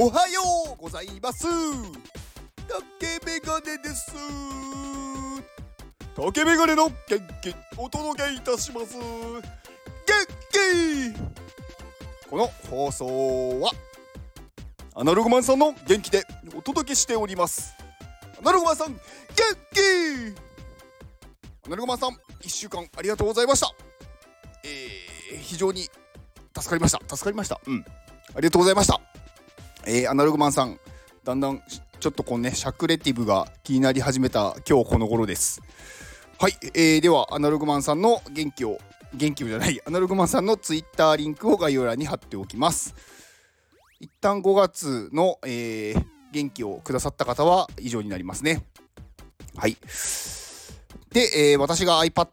おはようございます。竹メガネです。竹メガネの元気お届けいたします。元気。この放送はアナログマンさんの元気でお届けしております。アナログマンさん元気。アナログマンさん1週間ありがとうございました。えー、非常に助かりました。助かりました。うん。ありがとうございました。えー、アナログマンさんだんだんちょっとこうねシャクレティブが気になり始めた今日この頃です。はい、えー、ではアナログマンさんの元気を元気をじゃないアナログマンさんのツイッターリンクを概要欄に貼っておきます。一旦5月の、えー、元気をくださった方は以上になりますね。はい。で、えー、私が iPad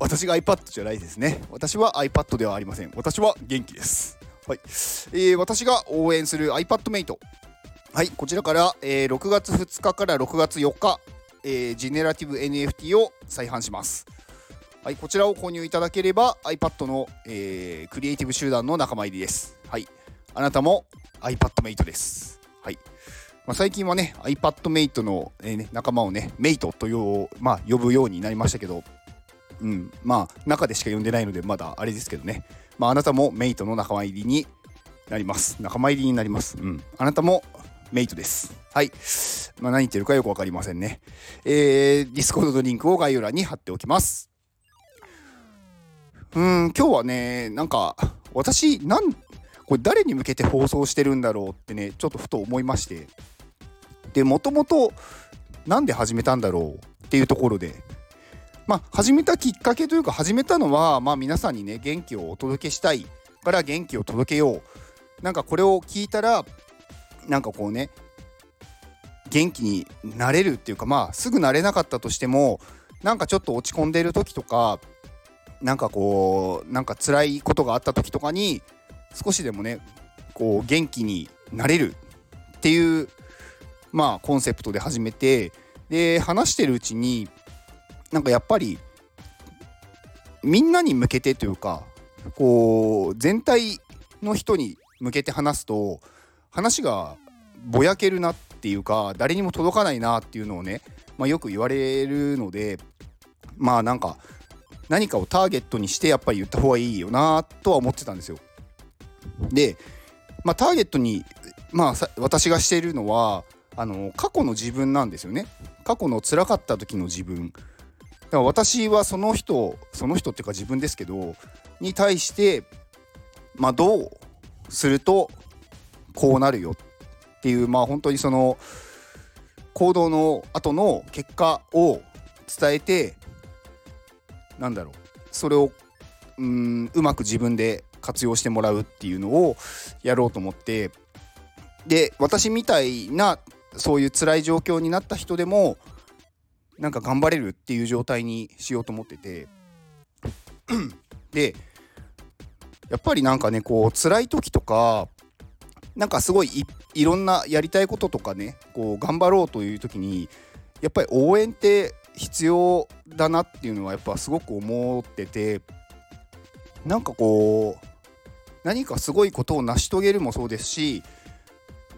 私が iPad じゃないですね。私は iPad ではありません。私は元気です。はい、えー、私が応援する iPadMate はいこちらから、えー、6月2日から6月4日、えー、ジェネラティブ NFT を再販しますはい、こちらを購入いただければ iPad の、えー、クリエイティブ集団の仲間入りです。はい、あなたも iPadMate です。はい。まあ、最近はね、iPadMate の、えーね、仲間をね、メイトという、まあ、呼ぶようになりましたけど、うん、まあ、中でしか呼んでないので、まだあれですけどね、まあ、あなたもメイトの仲間入りになります。仲間入りになります。うん。あなたもメイトです。はい。まあ、何言ってるかよくわかりませんね。えー、 Discord のリンクを概要欄に貼っておきます。うん、今日はね、なんか、私、なん、これ誰に向けて放送してるんだろうってね、ちょっとふと思いまして。で、もともと、なんで始めたんだろうっていうところで、まあ、始めたきっかけというか、始めたのは、まあ、皆さんにね、元気をお届けしたいから元気を届けよう。なんかこれを聞いたら、なんかこうね、元気になれるっていうか、まあ、すぐなれなかったとしても、なんかちょっと落ち込んでる時とか、なんかこうなんか辛いことがあった時とかに少しでもねこう元気になれるっていうまあコンセプトで始めてで話してるうちになんかやっぱりみんなに向けてというかこう全体の人に向けて話すと話がぼやけるなっていうか誰にも届かないなっていうのをね、まあ、よく言われるのでまあなんか何かをターゲットにしてやっぱり言った方がいいよなとは思ってたんですよ。で、まあ、ターゲットに、まあ、私がしているのはあの過去の自分なんですよね。過去の辛かった時の自分。だから私はその人その人っていうか自分ですけどに対してまあどうするとこうなるよっていうまあ本当にその行動の後の結果を伝えてなんだろうそれをうんうまく自分で活用してもらうっていうのをやろうと思ってで私みたいなそういう辛い状況になった人でもなんか頑張れるっていう状態にしようと思ってて。でやっぱりなんかねこう辛い時とかなんかすごいいろんなやりたいこととかねこう頑張ろうという時にやっぱり応援って必要だなっていうのはやっぱすごく思っててなんかこう何かすごいことを成し遂げるもそうですし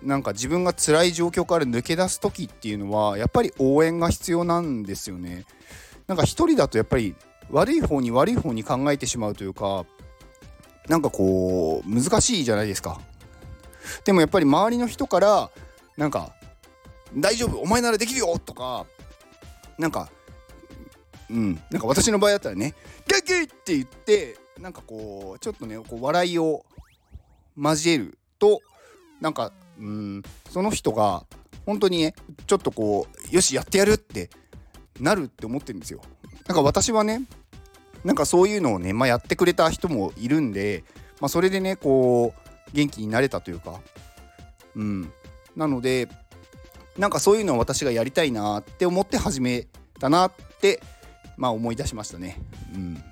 なんか自分が辛い状況から抜け出す時っていうのはやっぱり応援が必要なんですよね。なんか一人だとやっぱり悪い方に悪い方に考えてしまうというかなんかこう難しいじゃないですか。でもやっぱり周りの人からなんか「大丈夫お前ならできるよ!」とかなんかうんなんか私の場合だったらね「元気!」って言ってなんかこうちょっとねこう笑いを交えるとなんかうんその人が本当にねちょっとこうよしやってやるってなるって思ってるんですよ。なんか私はねなんかそういうのをね、まあ、やってくれた人もいるんで、まあ、それでねこう元気になれたというかうんなのでなんかそういうのを私がやりたいなって思って始めたなってまあ思い出しましたね。うん、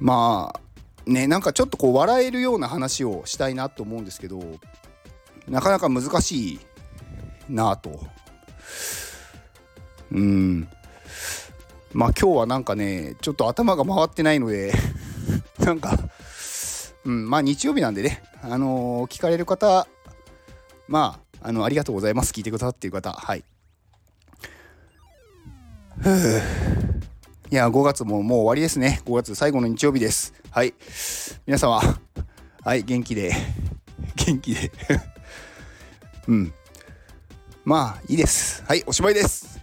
まあねなんかちょっとこう笑えるような話をしたいなと思うんですけどなかなか難しいなと。うん。まあ今日はなんかねちょっと頭が回ってないので なんか、うん、まあ日曜日なんでねあのー聞かれる方まああのありがとうございます。聞いてくださっている方はい。ふう。いや5月ももう終わりですね。5月最後の日曜日です。はい。皆様はい元気で元気で。うん。まあいいです。はいおしまいです。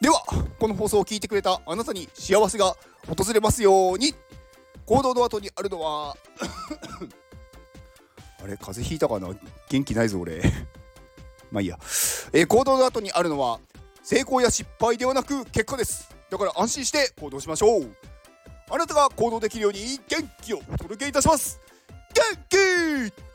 ではこの放送を聞いてくれたあなたに幸せが訪れますように。行動の後にあるのは あれ風邪ひいたかな？元気ないぞ俺。まあいいや、えー行動の後にあるのは成功や失敗ではなく結果です。だから安心して行動しましょう。あなたが行動できるように元気をお届けいたします。元気!